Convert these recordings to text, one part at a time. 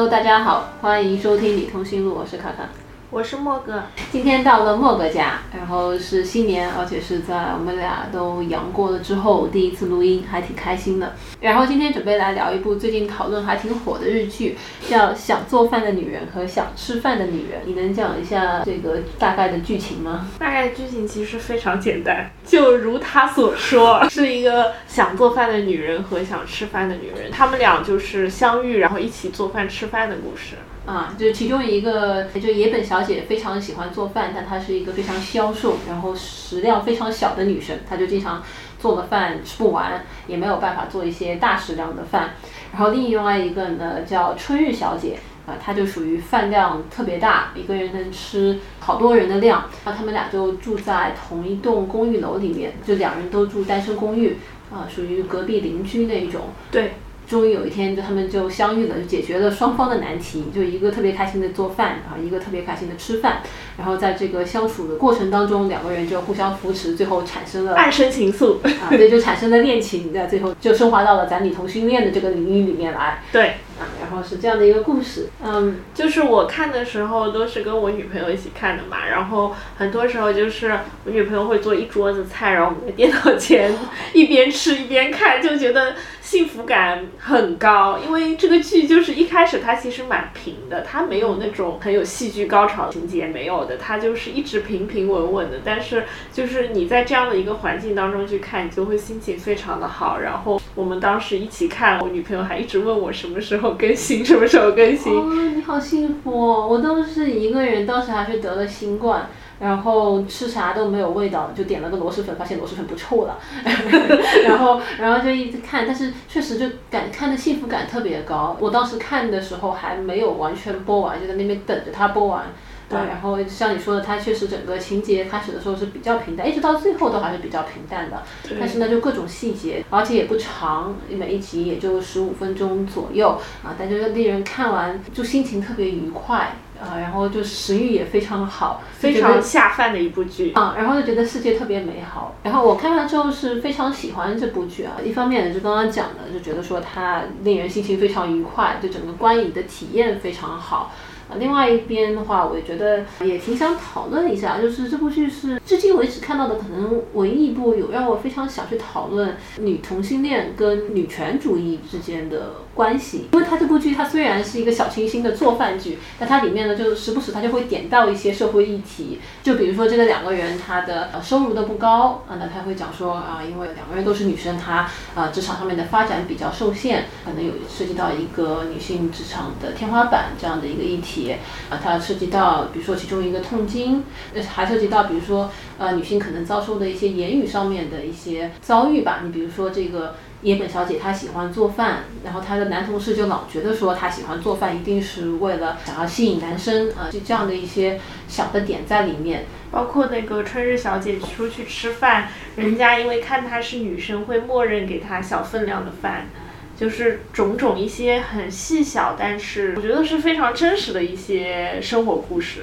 Hello，大家好，欢迎收听《你通讯录》，我是卡卡。我是莫哥，今天到了莫哥家，然后是新年，而且是在我们俩都阳过了之后第一次录音，还挺开心的。然后今天准备来聊一部最近讨论还挺火的日剧，叫《想做饭的女人和想吃饭的女人》。你能讲一下这个大概的剧情吗？大概剧情其实非常简单，就如他所说，是一个想做饭的女人和想吃饭的女人，他们俩就是相遇，然后一起做饭吃饭的故事。啊，就其中一个，就野本小姐非常喜欢做饭，但她是一个非常消瘦，然后食量非常小的女生，她就经常做的饭吃不完，也没有办法做一些大食量的饭。然后另外一个呢叫春日小姐，啊，她就属于饭量特别大，一个人能吃好多人的量。然后他们俩就住在同一栋公寓楼里面，就两人都住单身公寓，啊，属于隔壁邻居那一种。对。终于有一天，就他们就相遇了，就解决了双方的难题。就一个特别开心的做饭，然后一个特别开心的吃饭。然后在这个相处的过程当中，两个人就互相扶持，最后产生了暗生情愫啊，对，就产生了恋情。在最后 就升华到了咱女同性恋的这个领域里面来。对。然后是这样的一个故事，嗯，就是我看的时候都是跟我女朋友一起看的嘛，然后很多时候就是我女朋友会做一桌子菜，然后我们在电脑前 一边吃一边看，就觉得幸福感很高。因为这个剧就是一开始它其实蛮平的，它没有那种很有戏剧高潮情节没有的，它就是一直平平稳稳的。但是就是你在这样的一个环境当中去看，你就会心情非常的好。然后我们当时一起看，我女朋友还一直问我什么时候。更新什么时候更新？哦，你好幸福哦！我都是一个人，当时还是得了新冠，然后吃啥都没有味道，就点了个螺蛳粉，发现螺蛳粉不臭了，然后然后就一直看，但是确实就感看的幸福感特别高。我当时看的时候还没有完全播完，就在那边等着它播完。对，然后像你说的，它确实整个情节开始的时候是比较平淡，一直到最后都还是比较平淡的。但是呢，就各种细节，而且也不长，每一集也就十五分钟左右啊，但就是令人看完就心情特别愉快啊，然后就食欲也非常好，非常下饭的一部剧啊，然后就觉得世界特别美好。然后我看完之后是非常喜欢这部剧啊，一方面呢就刚刚讲的，就觉得说它令人心情非常愉快，就整个观影的体验非常好。另外一边的话，我也觉得也挺想讨论一下，就是这部剧是至今为止看到的可能唯一一部有让我非常想去讨论女同性恋跟女权主义之间的关系。因为它这部剧它虽然是一个小清新的做饭剧，但它里面呢就时不时它就会点到一些社会议题，就比如说这个两个人他的收入都不高啊，那他会讲说啊，因为两个人都是女生，她啊职场上面的发展比较受限，可能有涉及到一个女性职场的天花板这样的一个议题。啊，它涉及到，比如说其中一个痛经，还涉及到，比如说，呃，女性可能遭受的一些言语上面的一些遭遇吧。你比如说这个野本小姐，她喜欢做饭，然后她的男同事就老觉得说她喜欢做饭一定是为了想要吸引男生啊，就这样的一些小的点在里面。包括那个春日小姐出去吃饭，人家因为看她是女生，会默认给她小分量的饭。就是种种一些很细小，但是我觉得是非常真实的一些生活故事。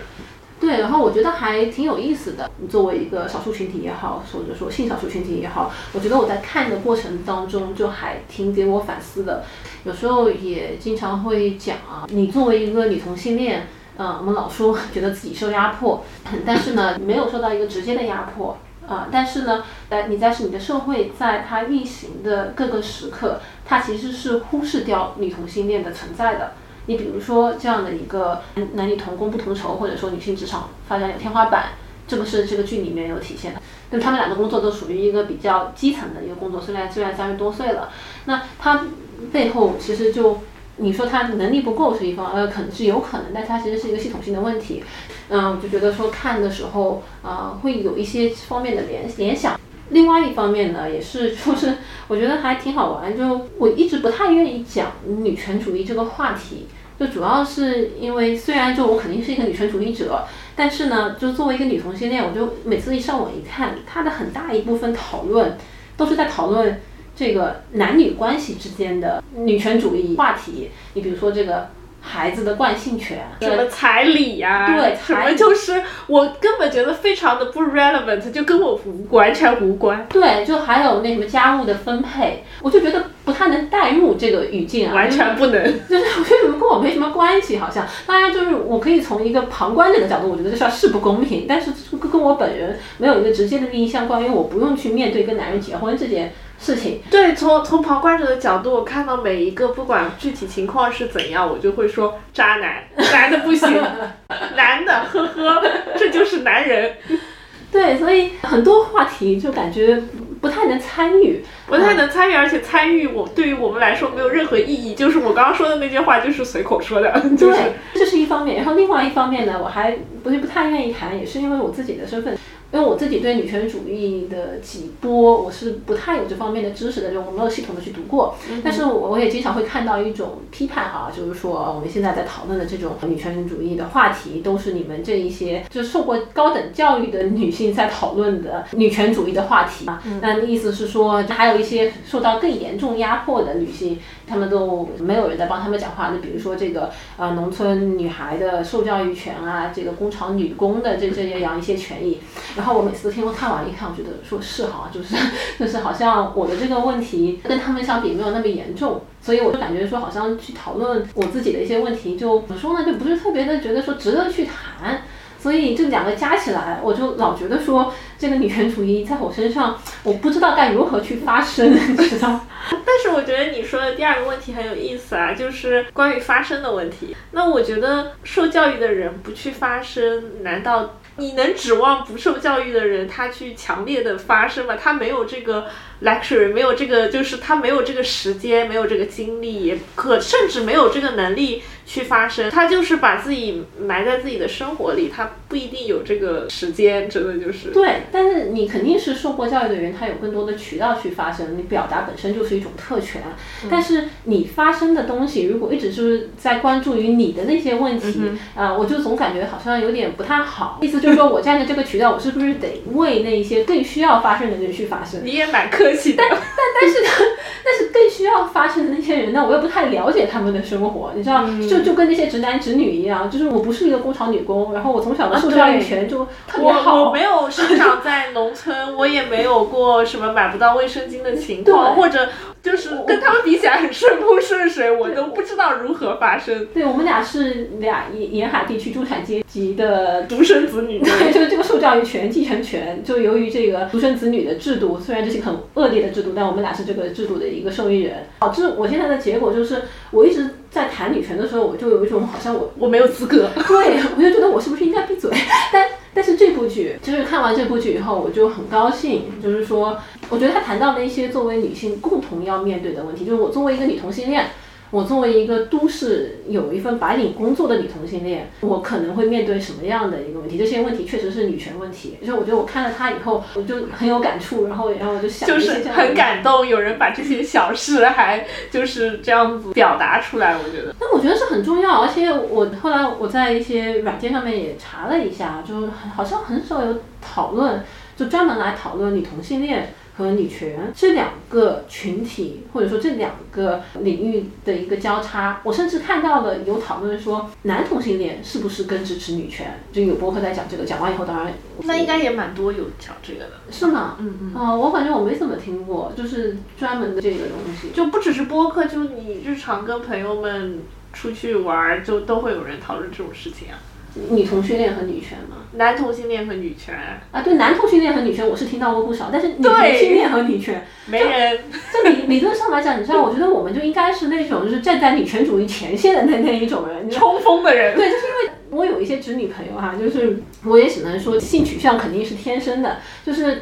对，然后我觉得还挺有意思的。你作为一个少数群体也好，或者说性少数群体也好，我觉得我在看的过程当中就还挺给我反思的。有时候也经常会讲啊，你作为一个女同性恋，嗯，我们老说觉得自己受压迫，但是呢，没有受到一个直接的压迫。啊，但是呢，呃，你在是你的社会，在它运行的各个时刻，它其实是忽视掉女同性恋的存在的。你比如说这样的一个男女同工不同酬，或者说女性职场发展有天花板，这个是这个剧里面有体现的。但他们俩的工作都属于一个比较基层的一个工作，虽然虽然三十多岁了，那他背后其实就。你说他能力不够是一方，呃，可能是有可能，但他其实是一个系统性的问题。嗯，我就觉得说看的时候，啊，会有一些方面的联联想。另外一方面呢，也是就是我觉得还挺好玩。就我一直不太愿意讲女权主义这个话题，就主要是因为虽然就我肯定是一个女权主义者，但是呢，就作为一个女同性恋，我就每次一上网一看，它的很大一部分讨论都是在讨论。这个男女关系之间的女权主义话题，你比如说这个孩子的惯性权，什么彩礼呀、对什么就是我根本觉得非常的不 relevant，就跟我无，完全无关，对，就还有那什么家务的分配，我就觉得不太能代入这个语境啊，完全不能。就是我觉得怎么跟我没什么关系，好像当然就是我可以从一个旁观者的角度，我觉得这事儿是不公平，但是这跟我本人没有一个直接的利益相关，因为我不用去面对跟男人结婚这件事情。对，从从旁观者的角度，我看到每一个不管具体情况是怎样，我就会说渣男，男的不行，男的，呵呵，这就是男人，对，所以很多话题就感觉不太能参与，不太能参与，而且参与我对于我们来说没有任何意义。就是我刚刚说的那句话，就是随口说的，就是对，这是一方面。然后另外一方面呢，我还不是不太愿意谈，也是因为我自己的身份，因为我自己对女权主义的几波，我是不太有这方面的知识的，就我没有系统的去读过。但是我我也经常会看到一种批判哈，就是说我们现在在讨论的这种女权主义的话题，都是你们这一些就是受过高等教育的女性在讨论的女权主义的话题啊。那意思是说，还有一些受到更严重压迫的女性，他们都没有人在帮他们讲话。那比如说这个呃农村女孩的受教育权啊，这个工厂女工的这这样一些权益。然后我每次都听我看完一看，我觉得说是哈，就是 就是好像我的这个问题跟他们相比没有那么严重，所以我就感觉说好像去讨论我自己的一些问题，就怎么说呢，就不是特别的觉得说值得去谈。所以这两个加起来，我就老觉得说这个女权主义在我身上，我不知道该如何去发声，你知道？但是我觉得你说的第二个问题很有意思啊，就是关于发声的问题。那我觉得受教育的人不去发声，难道你能指望不受教育的人他去强烈的发声吗？他没有这个 luxury，没有这个，就是他没有这个时间，没有这个精力，可甚至没有这个能力去发声。他就是把自己埋在自己的生活里，他不一定有这个时间，真的就是。对，但是你肯定是受过教育的人，他有更多的渠道去发声，你表达本身就是一种特权。但是你发声的东西，如果一直就是在关注于你的那些问题，啊、我就总感觉好像有点不太好。意思就是说我站在这个渠道，我是不是得为那一些更需要发声的人去发声？你也蛮客气的。但但是呢，但是更需要发声的那些人呢，我又不太了解他们的生活，你知道，就就跟那些直男直女一样，就是我不是一个工厂女工，然后我从小的受教育权就特别我好。我没有生长在农村，我也没有过什么买不到卫生巾的情 况，或者就是跟他们比起来很顺风顺水，我都不知道如何发声。对我们俩是俩沿沿海地区中产阶级的独生子女，对，就是这个受教育权、继承权，就由于这个独生子女的制度，虽然这是一个很恶劣的制度，但我们俩是这个制度的一个受益人，导致我现在的结果就是，我一直在谈女权的时候，我就有一种好像我我没有资格。对，我就觉得我是不是应该闭嘴？但但是这部剧，就是看完这部剧以后，我就很高兴，就是说，我觉得他谈到了一些作为女性共同要面对的问题，就是我作为一个女同性恋。我作为一个都市有一份白领工作的女同性恋，我可能会面对什么样的一个问题？这些问题确实是女权问题。就是我觉得我看了它以后，我就很有感触，然后然后我就想就是很感动，有人把这些小事还就是这样子表达出来，我觉得。但我觉得是很重要，而且我后来我在一些软件上面也查了一下，就很好像很少有讨论，就专门来讨论女同性恋和女权这两个群体，或者说这两个领域的一个交叉。我甚至看到了有讨论说，男同性恋是不是更支持女权？就有博客在讲这个，讲完以后当然那应该也蛮多有讲这个的。是吗？嗯嗯。哦、我感觉我没怎么听过，就是专门的这个东西。就不只是播客，就你日常跟朋友们出去玩儿，就都会有人讨论这种事情啊。女同性恋和女权吗？男同性恋和女权，啊，对，男同性恋和女权我是听到过不少，但是女同性恋和女权，没人。这理理论上来讲，你知道，我觉得我们就应该是那种就是站在女权主义前线的那那一种人，冲锋的人。对，就是因为我有一些直女朋友哈，就是我也只能说性取向肯定是天生的，就是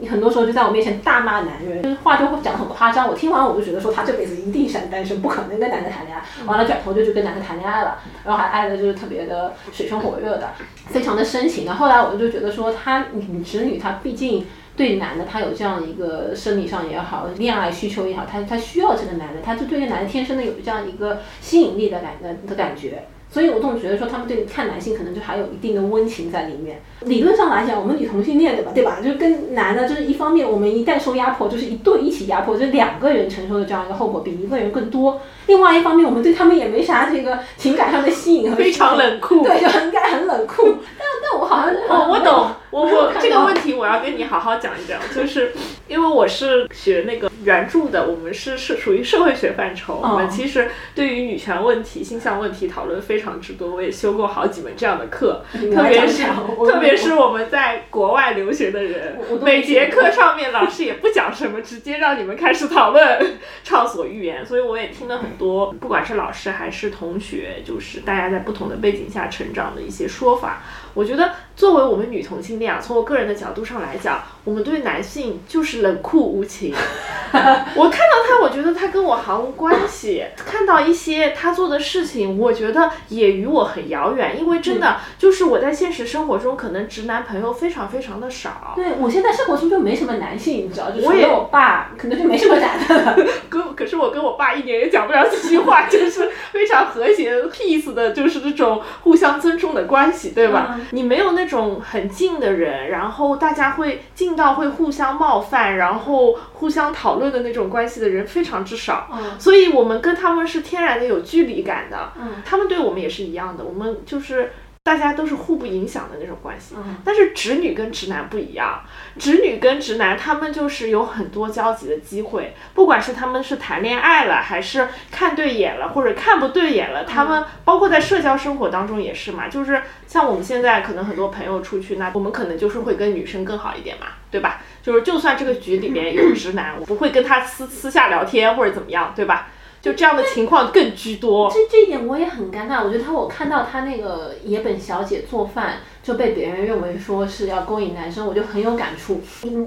你很多时候就在我面前大骂男人，就是话就会讲得很夸张。我听完我就觉得说她这辈子一定是单身，不可能跟男的谈恋爱。完了转头就去跟男的谈恋爱了，然后还爱的就是特别的水深火热的，非常的深情。的后来我就觉得说她女直女她毕竟。对男的，他有这样一个生理上也好，恋爱需求也好，他他需要这个男的，他就对这男的天生的有这样一个吸引力的感的的感觉。所以我总觉得说他们对看男性可能就还有一定的温情在里面。理论上来讲，我们女同性恋对吧？对吧？就是跟男的，就是一方面我们一旦受压迫，就是一对一起压迫，就两个人承受的这样一个后果比一个人更多。另外一方面，我们对他们也没啥这个情感上的吸引和非常冷酷，对，就应该很冷酷。但但我好像我我懂，我我这个问题我要跟你好好讲一讲，就是因为我是学那个原著的，我们是是属于社会学范畴，我们其实对于女权问题、性向问题讨论非常之多，我也修过好几门这样的课，特别是特别是我们在国外留学的人，每节课上面老师也不讲什么，直接让你们开始讨论，畅所欲言，所以我也听了很多，不管是老师还是同学，就是大家在不同的背景下成长的一些说法。我觉得作为我们女同性恋啊，从我个人的角度上来讲，我们对男性就是冷酷无情。我看到他，我觉得他跟我毫无关系；看到一些他做的事情，我觉得也与我很遥远。因为真的就是我在现实生活中，可能直男朋友非常非常的少。对我现在生活中就没什么男性，你知道，就除了我爸，可能就没什么男的。跟可是我跟我爸一点也讲不了几句话，就是非常和谐 peace 的，就是这种互相尊重的关系，对吧？你没有那种很近的人，然后大家会近到会互相冒犯，然后互相讨论的那种关系的人非常之少。嗯，所以我们跟他们是天然的有距离感的。嗯，他们对我们也是一样的，我们就是大家都是互不影响的那种关系。嗯，但是直女跟直男不一样，直女跟直男他们就是有很多交集的机会，不管是他们是谈恋爱了，还是看对眼了，或者看不对眼了，他们包括在社交生活当中也是嘛，就是像我们现在可能很多朋友出去，那我们可能就是会跟女生更好一点嘛，对吧？就是就算这个局里面有直男，我不会跟他私私下聊天或者怎么样，对吧？就这样的情况更居多。这这一点我也很尴尬。我觉得他，我看到他那个野本小姐做饭就被别人认为说是要勾引男生，我就很有感触。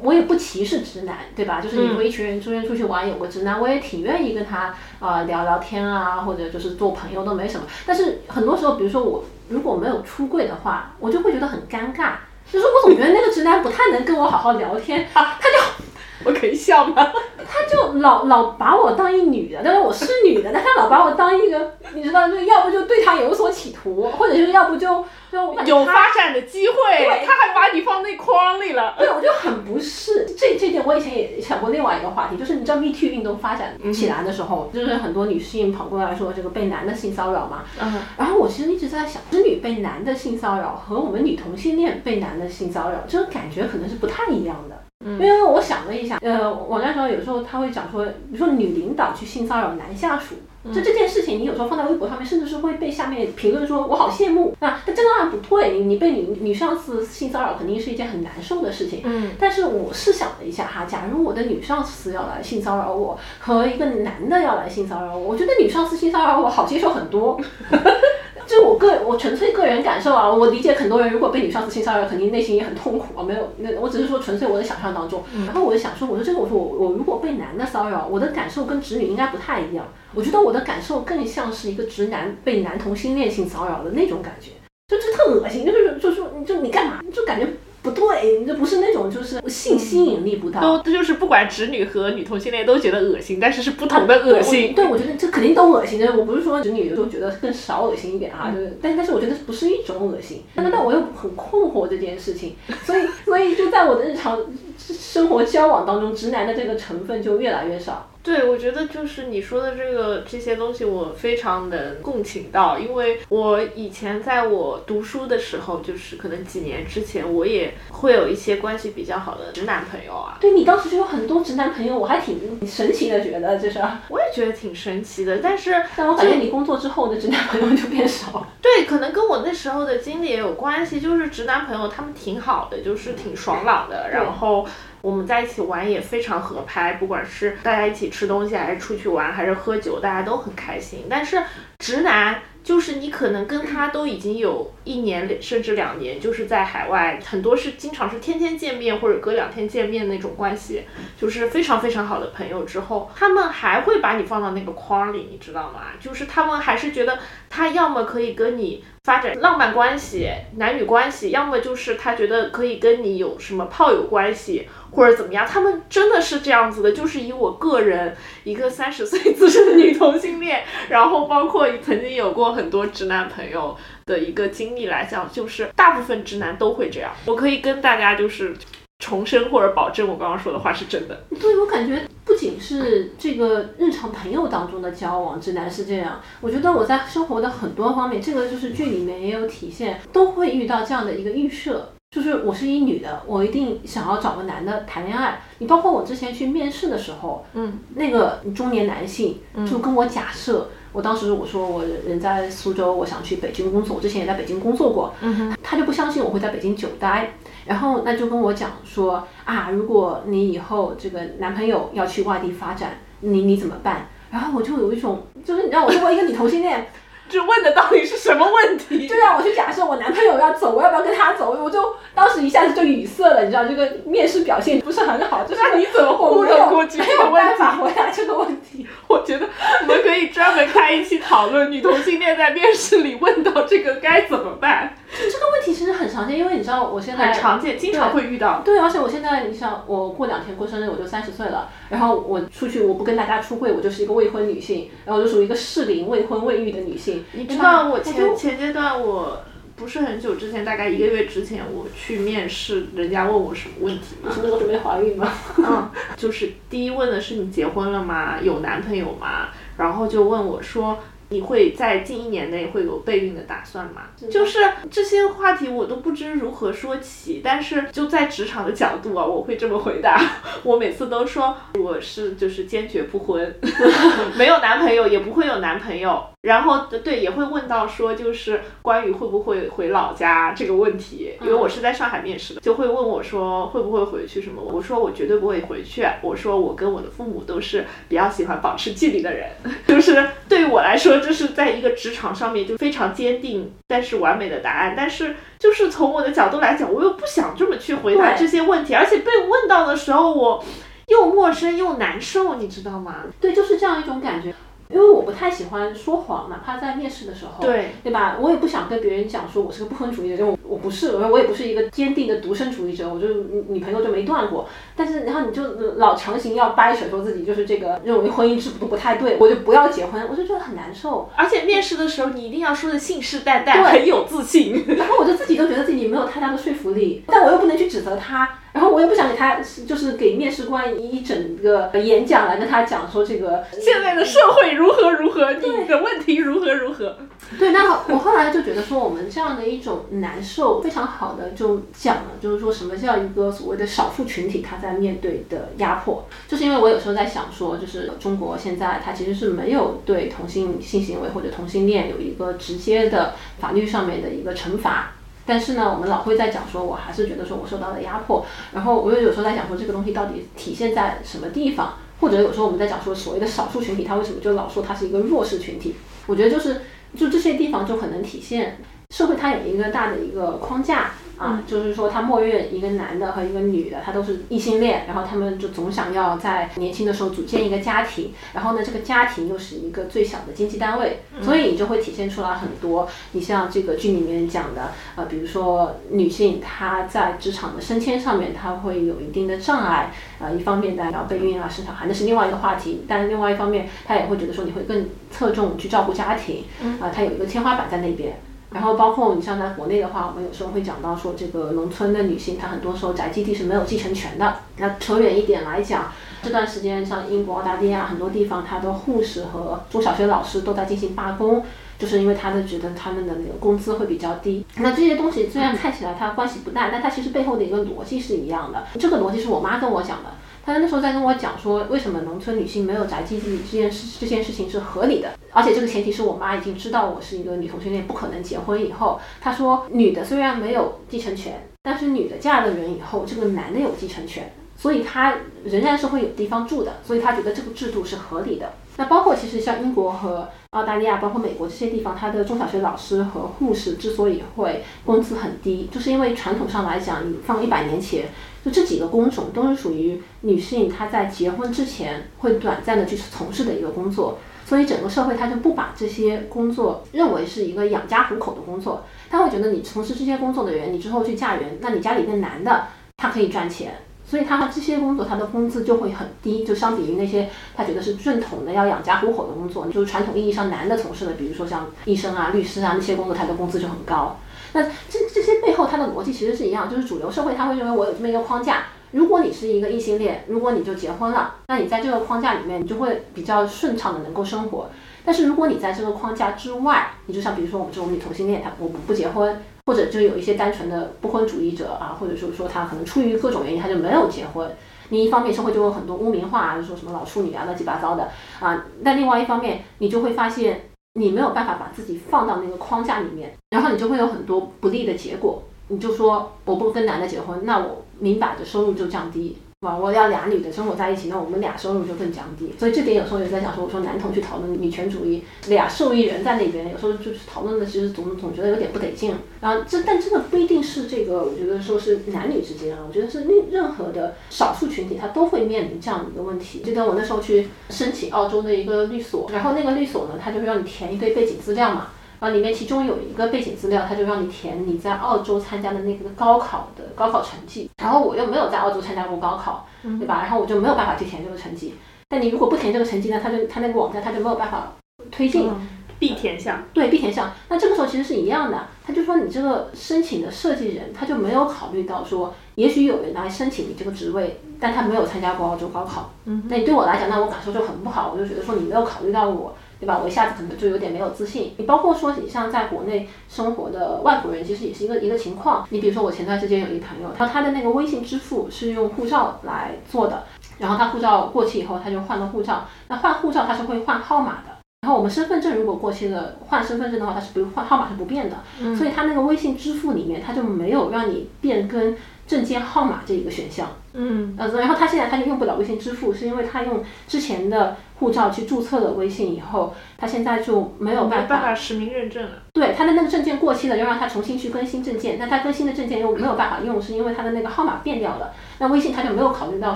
我也不歧视直男，对吧？就是你说一群人出去出去玩，有个直男，我也挺愿意跟他啊聊聊天啊，或者就是做朋友都没什么。但是很多时候，比如说我如果没有出柜的话，我就会觉得很尴尬。就是我总觉得那个直男不太能跟我好好聊天啊，他就。我可以笑吗？他就老老把我当一女的，但是我是女的，但他老把我当一个，你知道，就要不就对他有所企图，或者是要不就就有发展的机会，他还把你放那框里了。对，我就很不适。这这点我以前也想过另外一个话题，就是你知道 Me Too 运动发展起来的时候，就是很多女性跑过来说这个被男的性骚扰嘛。嗯。然后我其实一直在想，直女被男的性骚扰和我们女同性恋被男的性骚扰，这个感觉可能是不太一样的。因为我想了一下，呃，网站上有时候他会讲说，比如说女领导去性骚扰男下属，就这件事情，你有时候放在微博上面，甚至是会被下面评论说我好羡慕。那但这当然不对，你你被女女上司性骚扰肯定是一件很难受的事情。嗯。但是我是想了一下哈，假如我的女上司要来性骚扰我，和一个男的要来性骚扰我，我觉得女上司性骚扰我好接受很多。这是我个我纯粹个人感受啊，我理解很多人如果被女上司性骚扰，肯定内心也很痛苦啊。没有，那我只是说纯粹我的想象当中。然后我就想说，我说这个，我说我我如果被男的骚扰，我的感受跟直女应该不太一样。我觉得我的感受更像是一个直男被男同性恋性骚扰的那种感觉，就就特恶心，就是就是就你干嘛，就感觉。不对，你这不是那种就是性吸引力不大，都就是不管直女和女同性恋都觉得恶心，但是是不同的恶心。对，我觉得这肯定都恶心的。我不是说直女就觉得更少恶心一点哈，就是但但是我觉得不是一种恶心。但但我又很困惑这件事情，所以所以就在我的日常生活交往当中，直男的这个成分就越来越少。对，我觉得就是你说的这个这些东西，我非常能共情到，因为我以前在我读书的时候，就是可能几年之前，我也会有一些关系比较好的直男朋友啊。对你当时就有很多直男朋友，我还挺神奇的，觉得就是。我也觉得挺神奇的，但是但我感觉你工作之后的直男朋友就变少了。对，可能跟我那时候的经历也有关系，就是直男朋友他们挺好的，就是挺爽朗的，然后。我们在一起玩也非常合拍，不管是大家一起吃东西，还是出去玩，还是喝酒，大家都很开心。但是直男就是你可能跟他都已经有一年甚至两年，就是在海外，很多是经常是天天见面或者隔两天见面那种关系，就是非常非常好的朋友。之后他们还会把你放到那个框里，你知道吗？就是他们还是觉得他要么可以跟你发展浪漫关系、男女关系，要么就是他觉得可以跟你有什么炮友关系，或者怎么样。他们真的是这样子的，就是以我个人一个三十岁资深的女同性恋，然后包括曾经有过很多直男朋友的一个经历来讲，就是大部分直男都会这样。我可以跟大家就是重申或者保证，我刚刚说的话是真的。对我感觉不仅是这个日常朋友当中的交往，直男是这样。我觉得我在生活的很多方面，这个就是剧里面也有体现，都会遇到这样的一个预设，就是我是一女的，我一定想要找个男的谈恋爱。你包括我之前去面试的时候，嗯，那个中年男性就跟我假设，我当时我说我人在苏州，我想去北京工作，我之前也在北京工作过，嗯，他就不相信我会在北京久待。然后那就跟我讲说啊，如果你以后这个男朋友要去外地发展，你你怎么办？然后我就有一种，就是你知道，我作为一个女同性恋，这问的到底是什么问题？就让我去假设我男朋友要走，我要不要跟他走？我就当时一下子就语塞了，你知道，这个面试表现不是很好，就是那你怎么糊我没有弄过去没有办法？回答这个问题。我觉得我们可以专门开一期讨论女同性恋在面试里问到这个该怎么办，就这个问题其实很常见，因为你知道我现在很常见，经常会遇到。对，而且我现在，你想，我过两天过生日，我就三十岁了。然后我出去，我不跟大家出柜，我就是一个未婚女性，然后我就属于一个适龄未婚未育的女性。你知道我前前阶段我不是很久之前，大概一个月之前，我去面试，人家问我什么问题吗？什么时候准备怀孕吗？嗯，就是第一问的是你结婚了吗？有男朋友吗？然后就问我说。你会在近一年内会有备孕的打算吗？就是这些话题我都不知如何说起，但是就在职场的角度啊，我会这么回答。我每次都说我是就是坚决不婚，没有男朋友也不会有男朋友。然后对也会问到说就是关于会不会回老家这个问题，因为我是在上海面试的，就会问我说会不会回去什么？我说我绝对不会回去。我说我跟我的父母都是比较喜欢保持距离的人，就是对于我来说，这是在一个职场上面就非常坚定但是完美的答案。但是就是从我的角度来讲，我又不想这么去回答这些问题，而且被问到的时候我又陌生又难受，你知道吗？对，就是这样一种感觉。因为我不太喜欢说谎，哪怕在面试的时候，对对吧？我也不想跟别人讲说我是个不婚主义者，我我不是，我也不是一个坚定的独身主义者，我就女女朋友就没断过。但是然后你就老强行要掰扯说自己就是这个认为婚姻制度不太对，我就不要结婚，我就觉得很难受。而且面试的时候，你一定要说的信誓旦旦，很有自信。然后我就自己都觉得自己没有太大的说服力，但我又不能去指责他，然后我也不想给他就是给面试官一整个演讲来跟他讲说这个现在的社会如何如何，你的问题如何如何。对，那我后来就觉得说，我们这样的一种难受，非常好的就讲了，就是说什么叫一个所谓的少数群体他在面对的压迫，就是因为我有时候在想说，就是中国现在它其实是没有对同性性行为或者同性恋有一个直接的法律上面的一个惩罚。但是呢，我们老会在讲说，我还是觉得说我受到了压迫，然后我又有时候在讲说这个东西到底体现在什么地方，或者有时候我们在讲说所谓的少数群体，他为什么就老说他是一个弱势群体？我觉得就是就这些地方就很能体现社会它有一个大的一个框架啊，就是说它默认一个男的和一个女的，他都是异性恋，然后他们就总想要在年轻的时候组建一个家庭，然后呢，这个家庭又是一个最小的经济单位，所以你就会体现出来很多。你像这个剧里面讲的，呃，比如说女性她在职场的升迁上面，她会有一定的障碍，呃，一方面当然要备孕啊、生小孩，那是另外一个话题，但另外一方面，她也会觉得说你会更侧重去照顾家庭，啊、她有一个天花板在那边。然后包括你像在国内的话，我们有时候会讲到说，这个农村的女性，她很多时候宅基地是没有继承权的。那扯远一点来讲，这段时间像英国、澳大利亚很多地方，它的护士和中小学老师都在进行罢工，就是因为他们觉得他们的那个工资会比较低。那这些东西虽然看起来它关系不大，但它其实背后的一个逻辑是一样的。这个逻辑是我妈跟我讲的。他那时候在跟我讲说，为什么农村女性没有宅基地这件事，这件事情是合理的，而且这个前提是我妈已经知道我是一个女同性恋，不可能结婚以后，她说女的虽然没有继承权，但是女的嫁了人以后，这个男的有继承权，所以他仍然是会有地方住的，所以他觉得这个制度是合理的。那包括其实像英国和澳大利亚，包括美国这些地方，它的中小学老师和护士之所以会工资很低，就是因为传统上来讲，你放一百年前，就这几个工种都是属于女性她在结婚之前会短暂的去从事的一个工作。所以整个社会她就不把这些工作认为是一个养家糊口的工作，她会觉得你从事这些工作的人，你之后去嫁人，那你家里的男的他可以赚钱，所以他这些工作他的工资就会很低，就相比于那些他觉得是正统的要养家糊口的工作，就是传统意义上男的从事的，比如说像医生啊、律师啊那些工作，他的工资就很高。那这这些背后它的逻辑其实是一样，就是主流社会他会认为我有这么一个框架。如果你是一个异性恋，如果你就结婚了，那你在这个框架里面，你就会比较顺畅的能够生活。但是如果你在这个框架之外，你就像比如说我们这种女同性恋，她我不不结婚，或者就有一些单纯的不婚主义者啊，或者说说他可能出于各种原因他就没有结婚。你一方面社会就有很多污名化啊，就说什么老处女啊乱七八糟的啊，但另外一方面你就会发现你没有办法把自己放到那个框架里面，然后你就会有很多不利的结果。你就说我不跟男的结婚，那我明摆着收入就降低，网络？要俩女的生活在一起，那我们俩收入就更降低。所以这点有时候也在讲说，我说男同去讨论女权主义，俩受益人在那边，有时候就是讨论的其实总总觉得有点不得劲。然后这但这个不一定是这个，我觉得说是男女之间啊，我觉得是任任何的少数群体，他都会面临这样的一个问题。记得我那时候去申请澳洲的一个律所，然后那个律所呢，他就会让你填一堆背景资料嘛。啊，里面其中有一个背景资料，他就让你填你在澳洲参加的那个高考的高考成绩。然后我又没有在澳洲参加过高考，对吧？然后我就没有办法去填这个成绩。但你如果不填这个成绩呢，他就他那个网站他就没有办法推进。必填项。对，必填项。那这个时候其实是一样的，他就说你这个申请的设计人他就没有考虑到说，也许有人来申请你这个职位，但他没有参加过澳洲高考。嗯。那你对我来讲，那我感受就很不好，我就觉得说你没有考虑到我。对吧？我一下子可能就有点没有自信。你包括说，你像在国内生活的外国人，其实也是一个一个情况。你比如说，我前段时间有一朋友，他他的那个微信支付是用护照来做的，然后他护照过期以后，他就换了护照。那换护照他是会换号码的，然后我们身份证如果过期了，换身份证的话，它是不换号码是不变的。所以他那个微信支付里面，他就没有让你变更证件号码这一个选项。嗯，呃，然后他现在他就用不了微信支付，是因为他用之前的护照去注册了微信以后，他现在就没有办法实名认证了。对，他的那个证件过期了，要让他重新去更新证件，那他更新的证件又没有办法用，是因为他的那个号码变掉了。那微信他就没有考虑到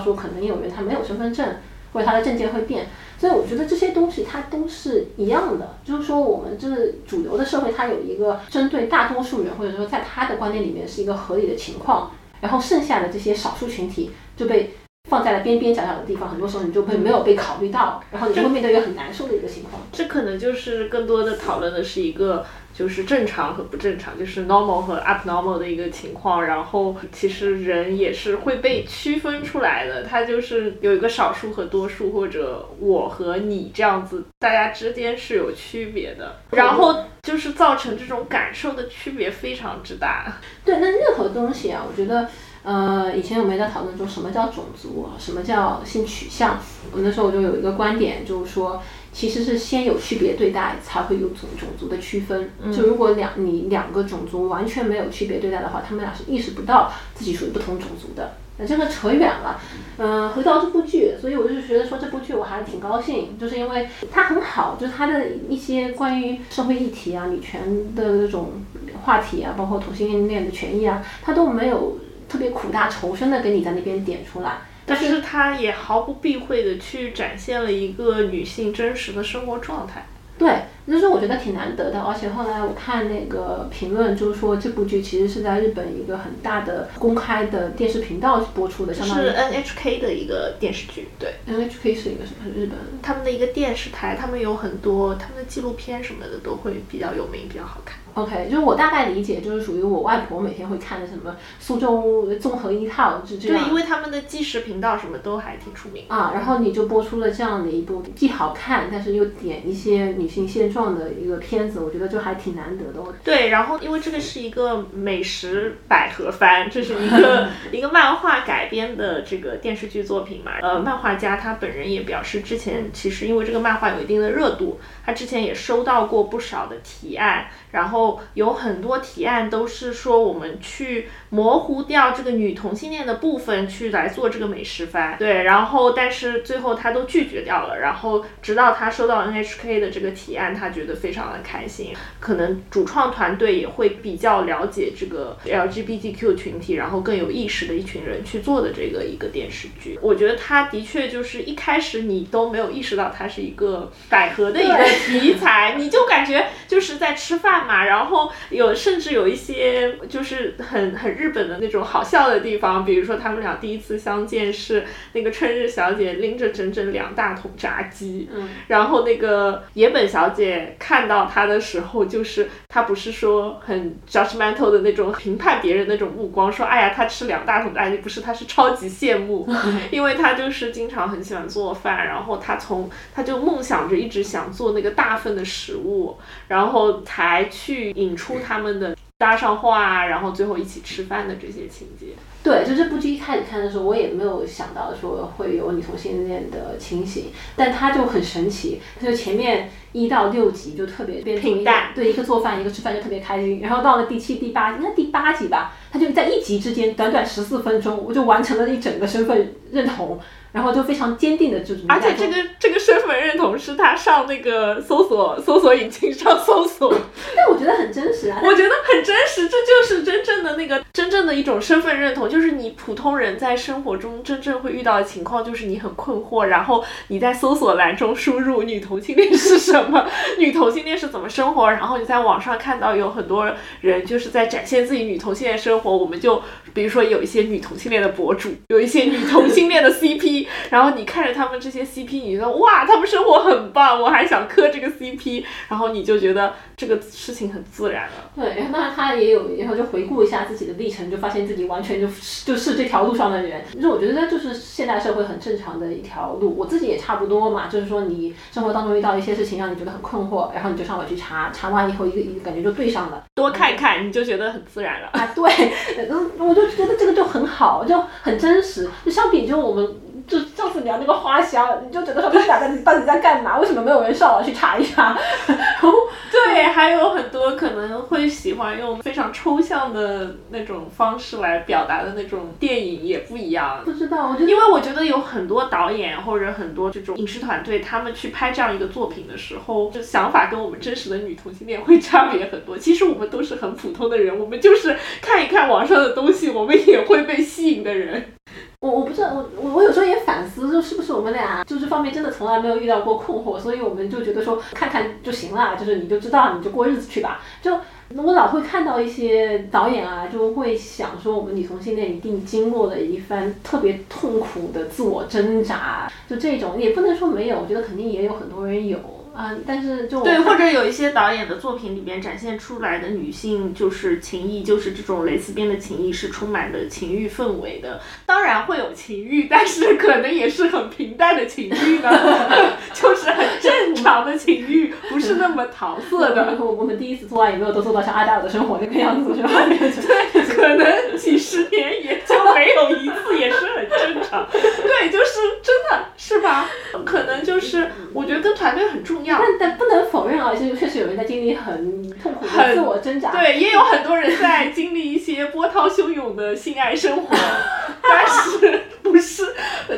说可能有人他没有身份证，或者他的证件会变，所以我觉得这些东西它都是一样的，就是说我们这主流的社会它有一个针对大多数人，或者说在他的观念里面是一个合理的情况。然后剩下的这些少数群体就被放在了边边角角的地方，很多时候你就会没有被考虑到，然后你就会面对一个很难受的一个情况。这可能就是更多的讨论的是一个。就是正常和不正常，就是 normal 和 abnormal 的一个情况。然后其实人也是会被区分出来的，他就是有一个少数和多数，或者我和你这样子，大家之间是有区别的。然后就是造成这种感受的区别非常之大。对，那任何东西啊，我觉得，呃，以前我们也在讨论说什么叫种族，什么叫性取向。我那时候我就有一个观点，就是说。其实是先有区别对待，才会有种种族的区分。就如果两你两个种族完全没有区别对待的话，他们俩是意识不到自己属于不同种族的。那这个扯远了。嗯，回到这部剧，所以我就觉得说这部剧我还是挺高兴，就是因为它很好，就是它的一些关于社会议题啊、女权的那种话题啊，包括同性恋的权益啊，它都没有特别苦大仇深的给你在那边点出来。但是他也毫不避讳的去展现了一个女性真实的生活状态。对，就是我觉得挺难得的。而且后来我看那个评论，就是说这部剧其实是在日本一个很大的公开的电视频道播出的，相当于是 NHK 的一个电视剧。对，NHK 是一个什么？日本他们的一个电视台，他们有很多他们的纪录片什么的都会比较有名，比较好看。OK，就是我大概理解，就是属于我外婆每天会看的什么苏州综合一套，就这样。对，因为他们的纪实频道什么都还挺出名啊。然后你就播出了这样的一部既好看，但是又点一些女性现状的一个片子，我觉得就还挺难得的。对，然后因为这个是一个美食百合番，这是一个 一个漫画改编的这个电视剧作品嘛。呃，漫画家他本人也表示，之前其实因为这个漫画有一定的热度，他之前也收到过不少的提案。然后有很多提案都是说我们去模糊掉这个女同性恋的部分去来做这个美食番。对，然后但是最后他都拒绝掉了。然后直到他收到 NHK 的这个提案，他觉得非常的开心。可能主创团队也会比较了解这个 LGBTQ 群体，然后更有意识的一群人去做的这个一个电视剧。我觉得他的确就是一开始你都没有意识到它是一个百合的一个题材，你就感觉就是在吃饭嘛。然后有甚至有一些就是很很日本的那种好笑的地方，比如说他们俩第一次相见是那个春日小姐拎着整整两大桶炸鸡，嗯，然后那个野本小姐看到他的时候，就是她不是说很 judgmental 的那种评判别人那种目光，说哎呀他吃两大桶炸鸡，不是，他是超级羡慕，因为他就是经常很喜欢做饭，然后他从他就梦想着一直想做那个大份的食物，然后才去引出他们的搭上话，然后最后一起吃饭的这些情节。对，就这部剧一开始看的时候，我也没有想到说会有女同性恋的情形，但它就很神奇，它就前面一到六集就特别平淡，对，一个做饭，一个吃饭就特别开心，然后到了第七、第八，应该第八集吧，它就在一集之间短短十四分钟，我就完成了一整个身份认同。然后就非常坚定的就，而且这个这个身份认同是他上那个搜索搜索引擎上搜索，但我觉得很真实啊，我觉得很真实，这就是真正的那个真正的一种身份认同，就是你普通人在生活中真正会遇到的情况，就是你很困惑，然后你在搜索栏中输入女同性恋是什么，女同性恋是怎么生活，然后你在网上看到有很多人就是在展现自己女同性恋生活，我们就比如说有一些女同性恋的博主，有一些女同性恋的 CP。然后你看着他们这些 CP，你觉得哇，他们生活很棒，我还想磕这个 CP，然后你就觉得这个事情很自然了。对，然后当然他也有，然后就回顾一下自己的历程，就发现自己完全就就是这条路上的人。就是我觉得就是现代社会很正常的一条路，我自己也差不多嘛。就是说你生活当中遇到一些事情让你觉得很困惑，然后你就上网去查，查完以后一个一个感觉就对上了，多看一看你就觉得很自然了。啊，对，嗯，我就觉得这个就很好，就很真实。就相比就我们。就上次聊那个花香，你就觉得说他们俩在到底在干嘛？为什么没有人上网去查一查？然 后对，还有很多可能会喜欢用非常抽象的那种方式来表达的那种电影也不一样。不知道，我觉得因为我觉得有很多导演或者很多这种影视团队，他们去拍这样一个作品的时候，就想法跟我们真实的女同性恋会差别很多。其实我们都是很普通的人，我们就是看一看网上的东西，我们也会被吸引的人。我我不知道，我我我有时候也反思，就是不是我们俩就这方面真的从来没有遇到过困惑，所以我们就觉得说看看就行了，就是你就知道你就过日子去吧。就我老会看到一些导演啊，就会想说我们女同性恋一定经过了一番特别痛苦的自我挣扎，就这种也不能说没有，我觉得肯定也有很多人有。啊，但是就对，或者有一些导演的作品里面展现出来的女性就是情谊，就是这种蕾丝边的情谊是充满了情欲氛围的。当然会有情欲，但是可能也是很平淡的情欲呢，就是很正常的情欲，不是那么桃色的。我们第一次做爱也没有都做到像阿黛尔的生活那个样子，是吧？对，可能几十年也就没有一次，也是很正常。对，就是真的是吧？可能就是我觉得跟团队很重要。但但不能否认啊，就是确实有人在经历很痛苦的自我挣扎。对，也有很多人在经历一些波涛汹涌的性爱生活，但是不是，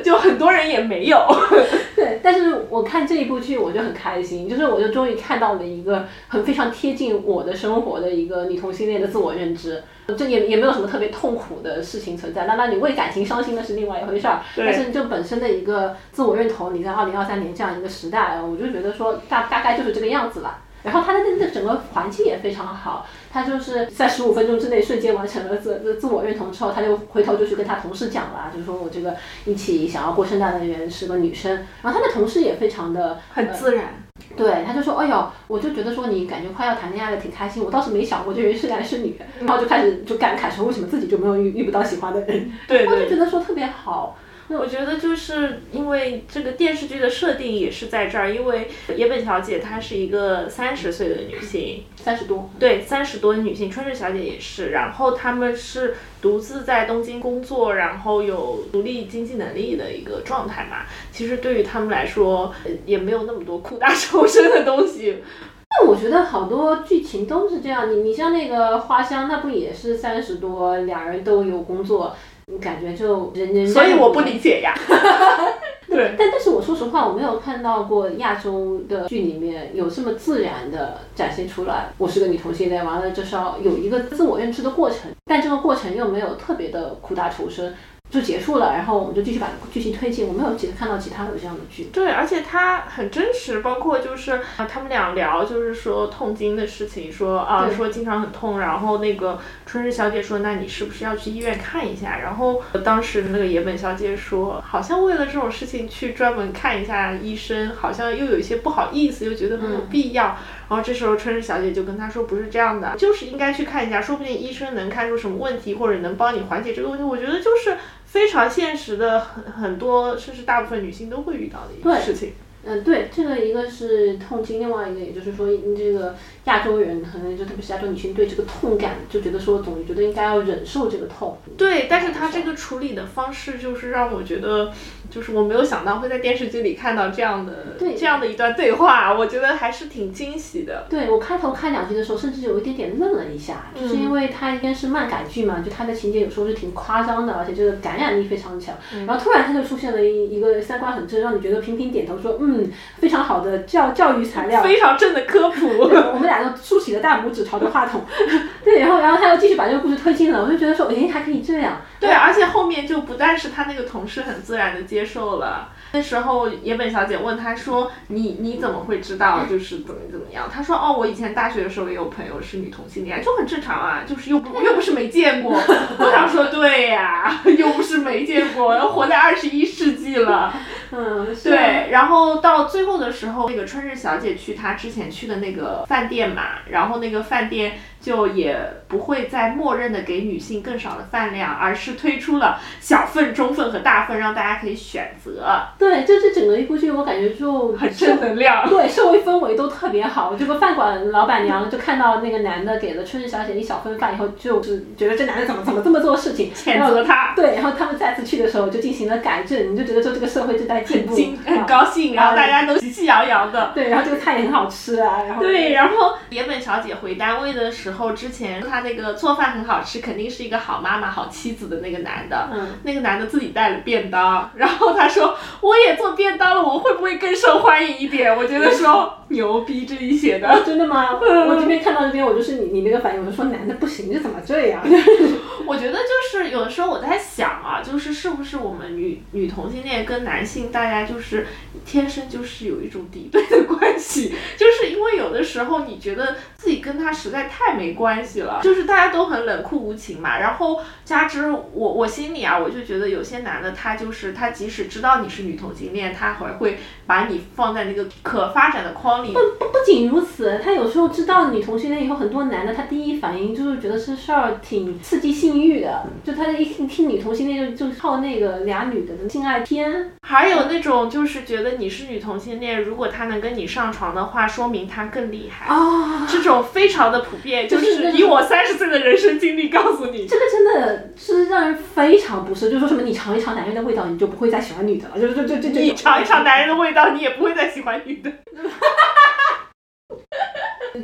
就很多人也没有。对，但是我看这一部剧我就很开心，就是我就终于看到了一个很非常贴近我的生活的一个女同性恋的自我认知。这也也没有什么特别痛苦的事情存在，那那你为感情伤心那是另外一回事儿。但是就本身的一个自我认同，你在二零二三年这样一个时代，我就觉得说大大概就是这个样子了。然后他的那个整个环境也非常好，他就是在十五分钟之内瞬间完成了自自自我认同之后，他就回头就去跟他同事讲了，就是说我这个一起想要过圣诞的人是个女生。然后他的同事也非常的很自然。对，他就说，哎呦，我就觉得说你感觉快要谈恋爱了，挺开心。我倒是没想过这人是男是女，然后就开始就感慨说，为什么自己就没有遇遇不到喜欢的人？对我就觉得说特别好。我觉得就是因为这个电视剧的设定也是在这儿，因为野本小姐她是一个三十岁的女性，三十多，对，三十多的女性，春日小姐也是，然后她们是独自在东京工作，然后有独立经济能力的一个状态嘛。其实对于他们来说，也没有那么多苦大仇深的东西。那我觉得好多剧情都是这样，你你像那个花香，那不也是三十多，两人都有工作，感觉就人人。所以我不理解呀。对。但但是我说实话，我没有看到过亚洲的剧里面有这么自然的展现出来，我是个女同性恋，完了就是要有一个自我认知的过程，但这个过程又没有特别的苦大仇深。就结束了，然后我们就继续把剧情推进。我没有其看到其他的这样的剧。对，而且它很真实，包括就是啊，他们俩聊就是说痛经的事情，说啊说经常很痛，然后那个春日小姐说，那你是不是要去医院看一下？然后当时那个野本小姐说，好像为了这种事情去专门看一下医生，好像又有一些不好意思，又觉得没有必要。然后这时候春日小姐就跟他说，不是这样的，就是应该去看一下，说不定医生能看出什么问题，或者能帮你缓解这个问题。我觉得就是。非常现实的，很很多，甚至大部分女性都会遇到的一个事情。嗯，对，这个一个是痛经，另外一个也就是说，这个亚洲人可能就特别是亚洲女性对这个痛感就觉得说总觉得应该要忍受这个痛。对，但是他这个处理的方式就是让我觉得。就是我没有想到会在电视剧里看到这样的这样的一段对话，我觉得还是挺惊喜的。对我开头看两集的时候，甚至有一点点愣了一下，就是因为它应该是漫改剧嘛，就它的情节有时候是挺夸张的，而且这个感染力非常强。然后突然它就出现了一一个三观很正，让你觉得频频点头说嗯，非常好的教教育材料，非常正的科普。我们俩都竖起了大拇指朝着话筒。对，然后然后他又继续把这个故事推进了，我就觉得说诶，还可以这样。对，而且后面就不但是他那个同事很自然的接受了。那时候野本小姐问他说：“你你怎么会知道就是怎么怎么样？”他说：“哦，我以前大学的时候也有朋友是女同性恋，就很正常啊，就是又不又不是没见过。”我想说，对呀，又不是没见过，要活在二十一世纪了。嗯，对。然后到最后的时候，那个春日小姐去她之前去的那个饭店嘛，然后那个饭店。就也不会再默认的给女性更少的饭量，而是推出了小份、中份和大份，让大家可以选择。对，就这整个一部剧，我感觉就很正能量。对，社会氛围都特别好。这个饭馆老板娘就看到那个男的给了春日小姐一小份饭以后，就是觉得这男的怎么怎么这么做事情，谴责他。对，然后他们再次去的时候就进行了改正，你就觉得说这个社会正在进步，很高兴，然后大家都喜气洋洋的。对，然后这个菜也很好吃啊，然后对，然后野本小姐回单位的时候。之前她那个做饭很好吃，肯定是一个好妈妈、好妻子的那个男的。嗯。那个男的自己带了便当，然后他说：“ 我也做便当了，我会不会更受欢迎一点？”我觉得说牛逼，这里写的。真的吗？我这边看到这边，我就是你你那个反应，我就说男的不行，这怎么这样？我觉得就是有的时候我在想啊，就是是不是我们女女同性恋跟男性大家就是天生就是有一种敌对的关系，就是因为有的时候你觉得自己跟他实在太。没关系了，就是大家都很冷酷无情嘛。然后加之我我心里啊，我就觉得有些男的他就是他即使知道你是女同性恋，他还会把你放在那个可发展的框里。不不不仅如此，他有时候知道女同性恋以后，很多男的他第一反应就是觉得这事儿挺刺激性欲的，就他一听听女同性恋就就靠那个俩女的的性爱片。还有那种就是觉得你是女同性恋，如果他能跟你上床的话，说明他更厉害。啊，这种非常的普遍。就是以我三十岁的人生经历告诉你，这个真的是让人非常不适。就说什么你尝一尝男人的味道，你就不会再喜欢女的了。就你尝一尝男人的味道，你也不会再喜欢女的。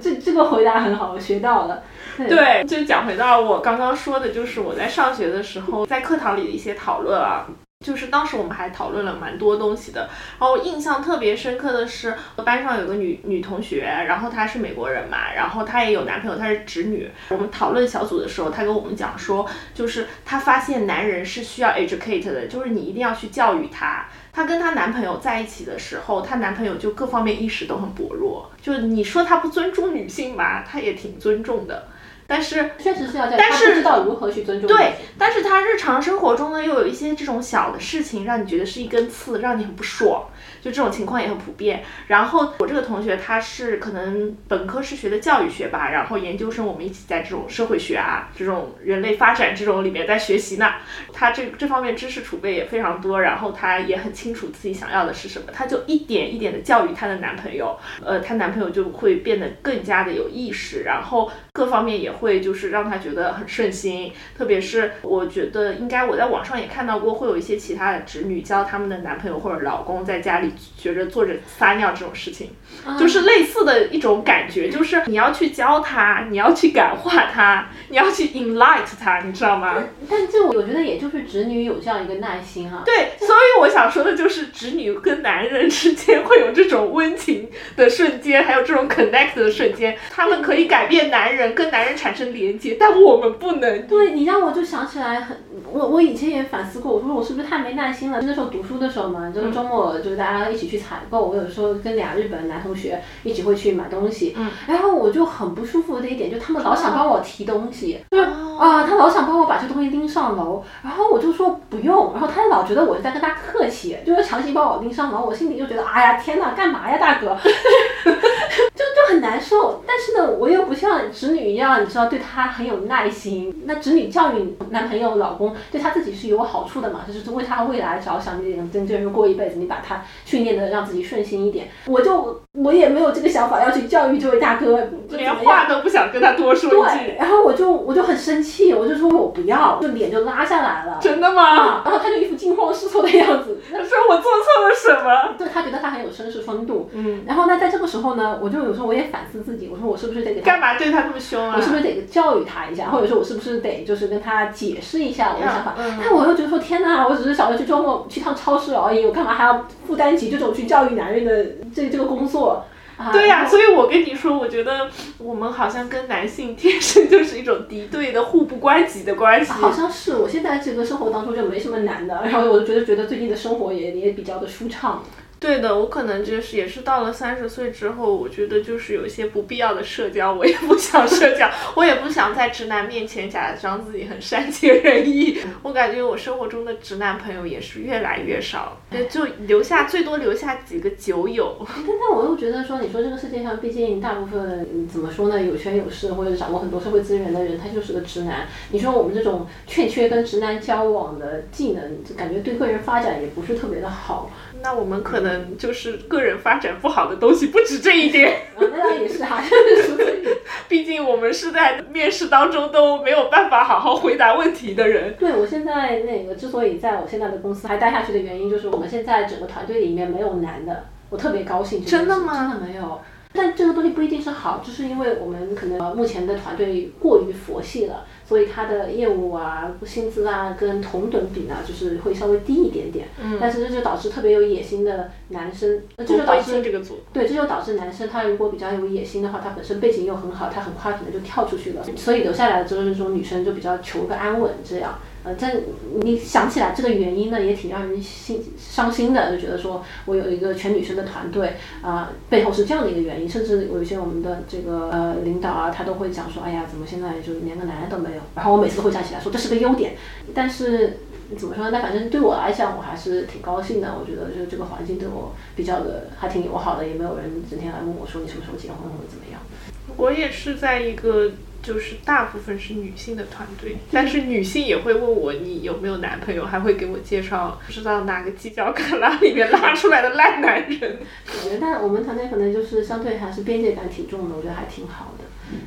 这这个回答很好，我学到了。对，就讲回到我刚刚说的，就是我在上学的时候，在课堂里的一些讨论啊。就是当时我们还讨论了蛮多东西的，然后印象特别深刻的是，我班上有个女女同学，然后她是美国人嘛，然后她也有男朋友，她是直女。我们讨论小组的时候，她跟我们讲说，就是她发现男人是需要 educate 的，就是你一定要去教育他。她跟她男朋友在一起的时候，她男朋友就各方面意识都很薄弱，就你说他不尊重女性吧，他也挺尊重的。但是确实是要，但是知道如何去尊重。对，但是他日常生活中呢，又有一些这种小的事情，让你觉得是一根刺，让你很不爽。就这种情况也很普遍。然后我这个同学他是可能本科是学的教育学吧，然后研究生我们一起在这种社会学啊，这种人类发展这种里面在学习呢。他这这方面知识储备也非常多，然后他也很清楚自己想要的是什么，他就一点一点的教育她的男朋友，呃，她男朋友就会变得更加的有意识，然后各方面也会。就是让他觉得很顺心。特别是我觉得应该我在网上也看到过，会有一些其他的侄女教他们的男朋友或者老公在家里学着坐着撒尿这种事情，就是类似的一种感觉，就是你要去教他，你要去感化他，你要去 enlight 他，你知道吗？但这我觉得也就是侄女有这样一个耐心哈。对，所以我想说的就是侄女跟男人之间会有这种温情的瞬间，还有这种 connect 的瞬间，他们可以改变男人，跟男人产生连接，但我们不能。对你让我就想起来很，我我以前也反思过，我说我是不是太没耐心了？那时候读书的时候嘛，就是周末就是大家一起去采购，我有时候跟俩日本男同学一起会去买东西，嗯，然后我就很不舒服的一点，就他们老想帮我提东西，就是啊，他老想帮我把这东西拎上楼，然后我就说不用，然后他老觉得我是在跟他客气，就是强行帮我拎上楼，我心里就觉得哎呀天哪，干嘛呀大哥，就就很难受。但是呢，我又不像侄女一样，你知道对她很有耐心。那侄女教育男朋友、老公，对她自己是有好处的嘛，就是为她未来着想，你跟这人过一辈子，你把他训练的让自己顺心一点。我就我也没有这个想法要去教育这位大哥，就连话都不想跟他多说一句。对，然后我就我就很生气，我就说我不要，就脸就拉下来了。真的吗？啊，然后他就一副惊慌失措的样子。他说我做错了什么？对他觉得他很有绅士风度。嗯。然后那，在这个时候呢，我就有时候我也反思自己，我说我是不是得给他干嘛对他这么凶啊？我是不是得教育他一下，或者说我是不是得就是跟他解释一下我的想法？嗯、但我又觉得说天哪，我只是想着去周末去趟超市而已，我干嘛还要负担起这种去教育男人的这这个工作？啊、对呀、啊，所以我跟你说，我觉得我们好像跟男性天生就是一种敌对的、互不关己的关系。好像是，我现在这个生活当中就没什么难的，然后我就觉得觉得最近的生活也也比较的舒畅。对的，我可能就是也是到了三十岁之后，我觉得就是有一些不必要的社交，我也不想社交，我也不想在直男面前假装自己很善解人意。我感觉我生活中的直男朋友也是越来越少，就留下最多留下几个酒友。但 但我又觉得说，你说这个世界上，毕竟大部分怎么说呢，有权有势或者掌握很多社会资源的人，他就是个直男。你说我们这种欠缺跟直男交往的技能，就感觉对个人发展也不是特别的好。那我们可能就是个人发展不好的东西不止这一点。我，那倒也是哈，毕竟我们是在面试当中都没有办法好好回答问题的人。对，我现在那个之所以在我现在的公司还待下去的原因，就是我们现在整个团队里面没有男的，我特别高兴。真的吗？真的没有。但这个东西不一定是好，就是因为我们可能目前的团队过于佛系了，所以他的业务啊、薪资啊跟同等比呢，就是会稍微低一点点。嗯。但是这就导致特别有野心的男生，这就导致这个组。对，这就导致男生他如果比较有野心的话，他本身背景又很好，他很快可能就跳出去了，所以留下来的就是这种女生就比较求个安稳这样。呃，但你想起来这个原因呢，也挺让人心伤心的，就觉得说我有一个全女生的团队啊、背后是这样的一个原因，甚至有一些我们的这个呃领导啊，他都会讲说，哎呀，怎么现在就连个男人都没有？然后我每次都会站起来说这是个优点，但是怎么说呢？那反正对我来讲，我还是挺高兴的。我觉得就这个环境对我比较的还挺友好的，也没有人整天来问我说你什么时候结婚或者怎么样。我也是在一个。就是大部分是女性的团队，但是女性也会问我你有没有男朋友，还会给我介绍不知道哪个犄角旮旯里面拉出来的烂男人。对，但我们团队可能就是相对还是边界感挺重的，我觉得还挺好的。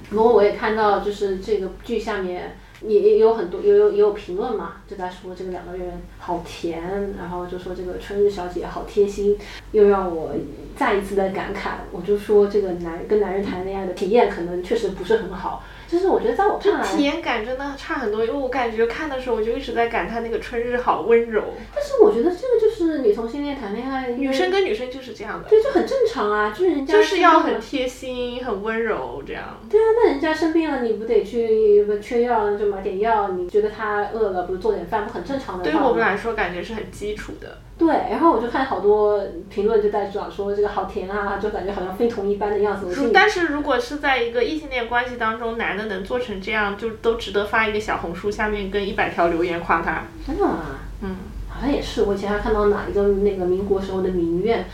不过我也看到就是这个剧下面也也有很多也有也有评论嘛，就在说这个两个人好甜，然后就说这个春日小姐好贴心，又让我再一次的感慨，我就说这个男跟男人谈恋爱的体验可能确实不是很好。就是我觉得在我看来，体验感真的差很多，因为我感觉看的时候我就一直在感叹那个春日好温柔。但是我觉得这个就是女同性恋谈恋爱，女生跟女生就是这样的。对，就很正常啊，就是人家就是要很贴心、很温柔这样。对啊，那人家生病了，你不得去缺药就买点药？你觉得他饿了，不是做点饭，不很正常的？对于我们来说，感觉是很基础的。对，然后我就看好多评论就在讲说这个好甜啊，就感觉好像非同一般的样子。如但是如果是在一个异性恋关系当中，男的能做成这样，就都值得发一个小红书下面跟一百条留言夸他。真的吗？嗯，好像也是。我以前还看到哪一个那个民国时候的名媛。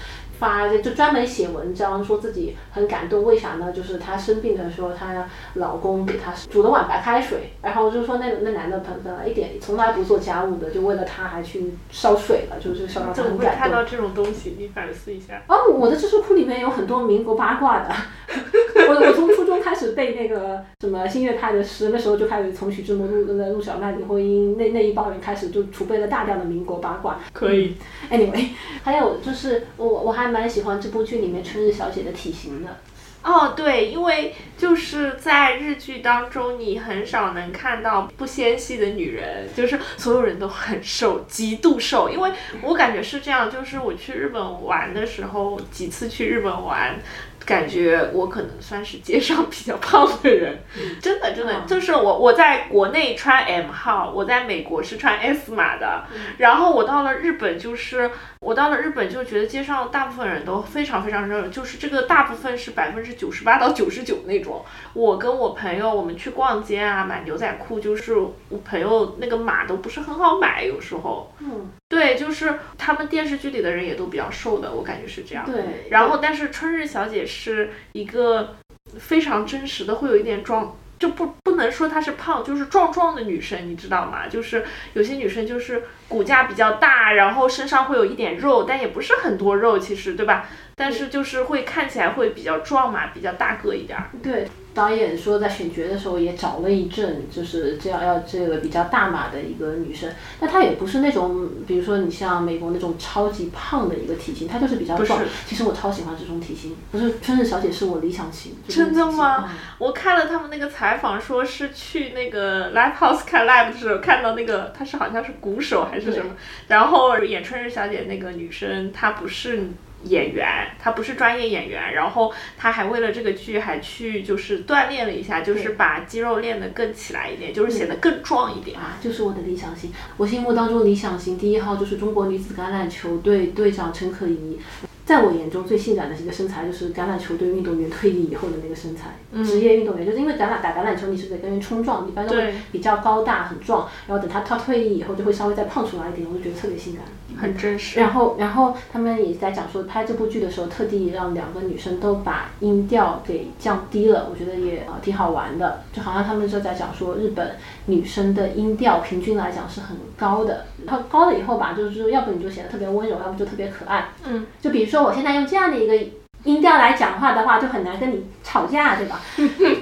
发就专门写文章，说自己很感动，为啥呢？就是她生病的时候，她老公给她煮了碗白开水，然后就说那那男的本本来一点从来不做家务的，就为了她还去烧水了，就是烧到她很感动。会看到这种东西？你反思一下。哦，我的知识库里面有很多民国八卦的，我我我从初中开始背那个什么新月派的诗，那时候就开始从徐志摩、陆那陆小曼、林徽因那那一帮人开始就储备了大量的民国八卦。可以。Anyway，还有就是我我还蛮喜欢这部剧里面春日小姐的体型的。哦，对，因为就是在日剧当中，你很少能看到不纤细的女人，就是所有人都很瘦，极度瘦。因为我感觉是这样，就是我去日本玩的时候，几次去日本玩。感觉我可能算是街上比较胖的人，真的真的，就是我我在国内穿 M 号，我在美国是穿 S 码的，然后我到了日本就是我到了日本就觉得街上大部分人都非常非常瘦，就是这个大部分是百分之九十八到九十九那种。我跟我朋友我们去逛街啊，买牛仔裤，就是我朋友那个码都不是很好买，有时候。嗯。对，就是他们电视剧里的人也都比较瘦的，我感觉是这样。对。然后，但是春日小姐是一个非常真实的，会有一点壮，就不不能说她是胖，就是壮壮的女生，你知道吗？就是有些女生就是骨架比较大，然后身上会有一点肉，但也不是很多肉，其实对吧？但是就是会看起来会比较壮嘛，比较大个一点儿。对。导演说，在选角的时候也找了一阵，就是这样要这个比较大码的一个女生，但她也不是那种，比如说你像美国那种超级胖的一个体型，她就是比较壮。其实我超喜欢这种体型，不是春日小姐是我理想型。真的吗？嗯、我看了他们那个采访，说是去那个 live house 看 live 的时候看到那个，她是好像是鼓手还是什么，然后演春日小姐那个女生，她不是。演员，他不是专业演员，然后他还为了这个剧还去就是锻炼了一下，就是把肌肉练得更起来一点，就是显得更壮一点啊，就是我的理想型。我心目当中理想型第一号就是中国女子橄榄球队队长陈可怡。在我眼中最性感的一个身材就是橄榄球队运动员退役以后的那个身材，职业运动员就是因为橄榄打橄榄球你是得跟人冲撞，一般都会比较高大很壮，然后等他他退役以后就会稍微再胖出来一点，我就觉得特别性感，很真实。然后然后他们也在讲说拍这部剧的时候特地让两个女生都把音调给降低了，我觉得也呃挺好玩的，就好像他们就在讲说日本女生的音调平均来讲是很高的，然后高了以后吧，就是说要不你就显得特别温柔，要不就特别可爱，嗯，就比如说。说我现在用这样的一个音调来讲话的话，就很难跟你吵架，对吧？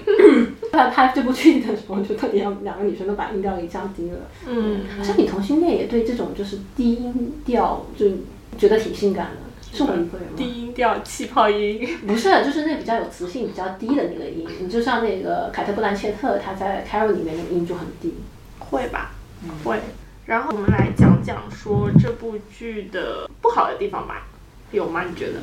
在拍这部剧的时候，就特别让两个女生都把音调给降低了。嗯，好像女同性恋也对这种就是低音调就觉得挺性感的，是我一个人吗？低音调气泡音不是，就是那比较有磁性、比较低的那个音。你就像那个凯特·布兰切特，她在《Carol》里面那个音就很低。会吧？会。然后我们来讲讲说这部剧的不好的地方吧。有吗？你觉得？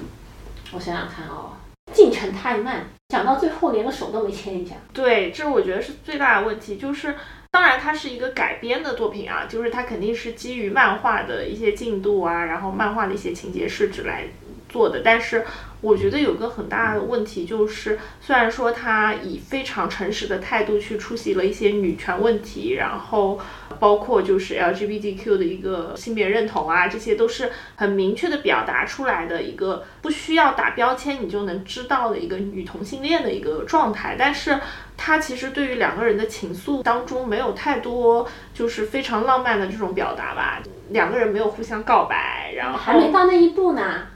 我想想看哦，进程太慢，讲到最后连个手都没牵一下。对，这我觉得是最大的问题。就是，当然它是一个改编的作品啊，就是它肯定是基于漫画的一些进度啊，然后漫画的一些情节设置来做的。但是我觉得有个很大的问题就是，虽然说他以非常诚实的态度去出席了一些女权问题，然后。包括就是 LGBTQ 的一个性别认同啊，这些都是很明确的表达出来的一个不需要打标签你就能知道的一个女同性恋的一个状态。但是他其实对于两个人的情愫当中没有太多就是非常浪漫的这种表达吧，两个人没有互相告白，然后还没到那一步呢。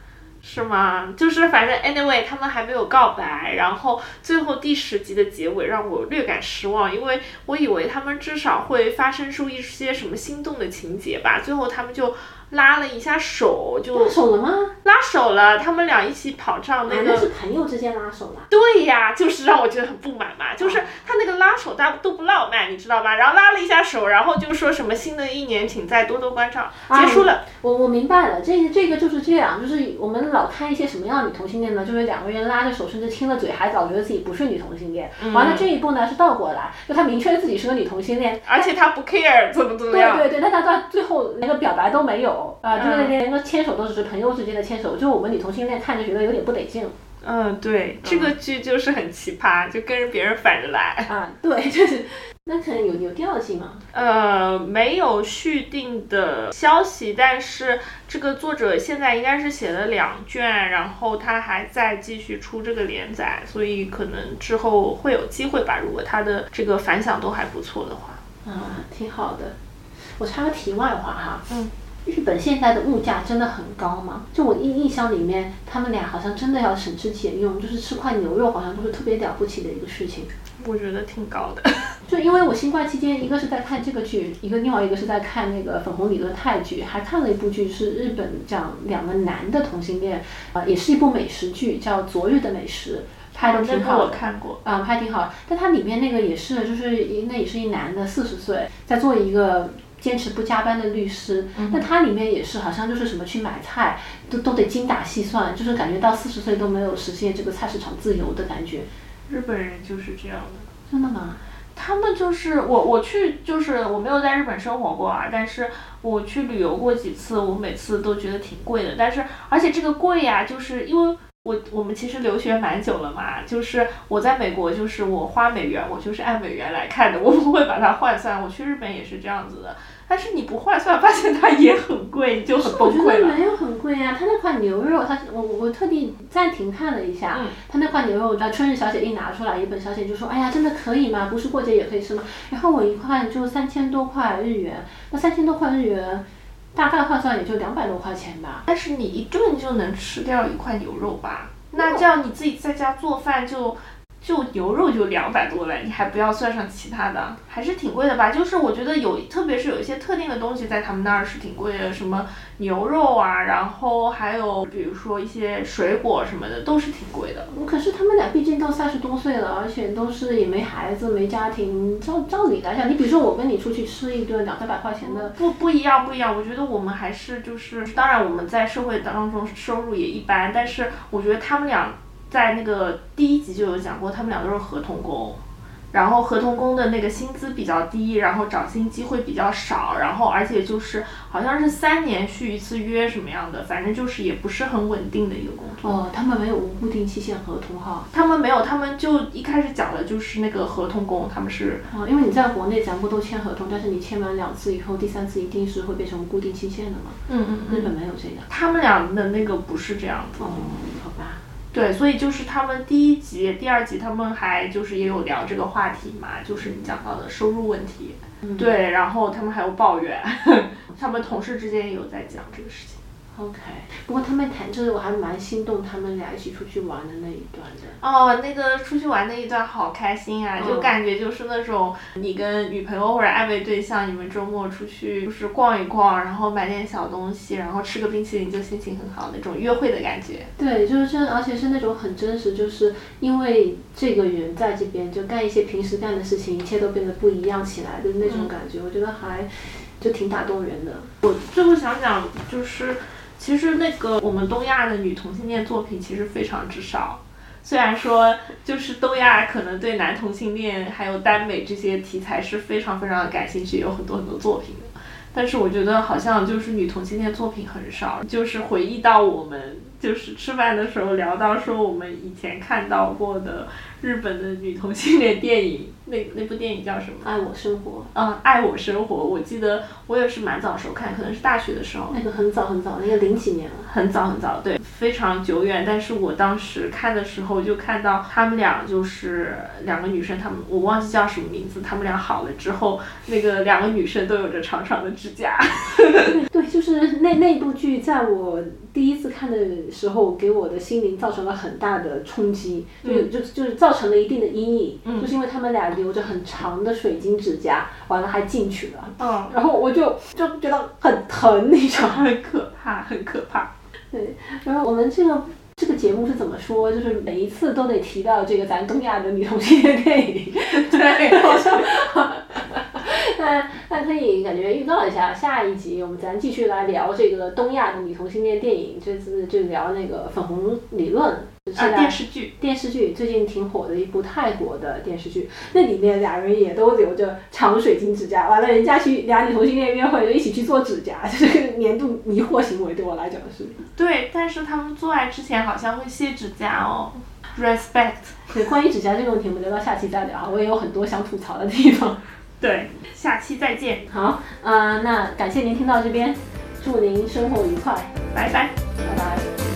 是吗？就是反正 anyway，他们还没有告白，然后最后第十集的结尾让我略感失望，因为我以为他们至少会发生出一些什么心动的情节吧，最后他们就拉了一下手，就拉手了吗？拉手了，他们俩一起跑上那个，那是朋友之间拉手了。对呀，就是让我觉得很不满嘛，就是他那个拉手大都不浪漫，你知道吧？然后拉了一下手，然后就说什么新的一年请再多多关照，结束了。我我明白了，这这个就是这样，就是我们老看一些什么样的女同性恋呢？就是两个人拉着手，甚至亲了嘴，还老觉得自己不是女同性恋。完了这一步呢是倒过来，就他明确自己是个女同性恋，而且他不 care 怎么怎么样。对对对，但他到最后连个表白都没有啊，就是连个牵手都只是朋友之间的牵手，就我们女同性恋看着觉得有点不得劲。嗯，对，这个剧就是很奇葩，就跟着别人反着来。啊，对，就是那可能有有调性吗。呃，没有续订的消息，但是这个作者现在应该是写了两卷，然后他还在继续出这个连载，所以可能之后会有机会吧。如果他的这个反响都还不错的话。啊，挺好的。我插个题外话哈。嗯。日本现在的物价真的很高吗？就我印印象里面，他们俩好像真的要省吃俭用，就是吃块牛肉好像都是特别了不起的一个事情。我觉得挺高的。就因为我新冠期间，一个是在看这个剧，一个另外一个是在看那个粉红理论泰剧，还看了一部剧是日本讲两个男的同性恋，啊、也是一部美食剧，叫《昨日的美食》，拍的挺好的。看过。啊、拍挺好，但它里面那个也是，就是一那也是一男的，四十岁，在做一个坚持不加班的律师。那他里面也是，好像就是什么去买菜，都都得精打细算，就是感觉到四十岁都没有实现这个菜市场自由的感觉。日本人就是这样的。真的吗？他们就是我，我去就是我没有在日本生活过啊，但是我去旅游过几次，我每次都觉得挺贵的。但是而且这个贵呀、就是因为我我们其实留学蛮久了嘛，就是我在美国就是我花美元，我就是按美元来看的，我不会把它换算。我去日本也是这样子的，但是你不换算，发现它也很贵，你就很崩溃了。得没有很贵啊，它那块牛肉，它我我特地暂停看了一下，嗯他那块牛肉，呃，春日小姐一拿出来，一本小姐就说，哎呀，真的可以吗？不是过节也可以吃吗？然后我一看就三千多块日元，那三千多块日元，大概换算也就两百多块钱吧。但是你一顿就能吃掉一块牛肉吧？那这样你自己在家做饭就就牛肉就两百多了，你还不要算上其他的，还是挺贵的吧？就是我觉得有，特别是有一些特定的东西在他们那儿是挺贵的，什么牛肉啊，然后还有比如说一些水果什么的都是挺贵的。可是他们俩毕竟都三十多岁了，而且都是也没孩子没家庭，照照理来讲，你比如说我跟你出去吃一顿两三百块钱的，不不一样，不一样。我觉得我们还是就是，当然我们在社会当中收入也一般，但是我觉得他们俩在那个第一集就有讲过，他们俩都是合同工。然后合同工的那个薪资比较低，然后涨薪机会比较少，然后而且就是好像是三年续一次约什么样的，反正就是也不是很稳定的一个工作。哦，他们没有无固定期限合同哈。他们没有，他们就一开始讲的就是那个合同工，他们是哦，因为你在国内咱不都签合同，但是你签完两次以后，第三次一定是会变成固定期限的嘛。嗯嗯日本没有这个。他们俩的那个不是这样子。哦，好吧。对，所以就是他们第一集、第二集他们还就是也有聊这个话题嘛，就是你讲到的收入问题。嗯对，然后他们还有抱怨，他们同事之间也有在讲这个事情。OK，不过他们谈这个我还蛮心动，他们俩一起出去玩的那一段的。哦，那个出去玩那一段好开心啊！就嗯感觉就是那种你跟女朋友或者暧昧对象，你们周末出去就是逛一逛，然后买点小东西，然后吃个冰淇淋，就心情很好那种约会的感觉。对，就是这，而且是那种很真实，就是因为这个人在这边，就干一些平时干的事情，一切都变得不一样起来的那种感觉，我觉得还就挺打动人的。我最后想讲就是，其实那个我们东亚的女同性恋作品其实非常之少。虽然说，就是东亚可能对男同性恋还有耽美这些题材是非常非常的感兴趣，有很多很多作品的。但是我觉得好像就是女同性恋作品很少，就是回忆到我们就是吃饭的时候聊到说我们以前看到过的日本的女同性恋电影，那那部电影叫什么？爱我生活，嗯，爱我生活。我记得我也是蛮早时候看，可能是大学的时候，那个很早很早，那个零几年了。很早很早，对，非常久远。但是我当时看的时候就看到他们俩就是两个女生，他们我忘记叫什么名字，他们俩好了之后，那个两个女生都有着长长的指甲。对，就是那那部剧，在我第一次看的时候，给我的心灵造成了很大的冲击，就就就是造成了一定的阴影，就是因为他们俩留着很长的水晶指甲，完了还进去了，嗯，然后我就就觉得很疼，你知道吗？很可怕，很可怕。对，然后我们这个这个节目是怎么说？就是每一次都得提到这个咱东亚的女同性恋电影，对，好像。那那可以感觉预告一下，下一集我们咱继续来聊这个东亚的女同性恋电影，这次就聊那个粉红理论。现啊，电视剧。电视剧最近挺火的一部泰国的电视剧，那里面俩人也都留着长水晶指甲，完了人家去俩女同性恋约会就一起去做指甲，就是个年度迷惑行为，对我来讲是。对，但是他们做爱之前好像会卸指甲哦，respect。对，关于指甲这个问题，我们留到下期再聊啊，我也有很多想吐槽的地方。对，下期再见，好，呃，那感谢您听到这边，祝您生活愉快，拜拜。拜拜。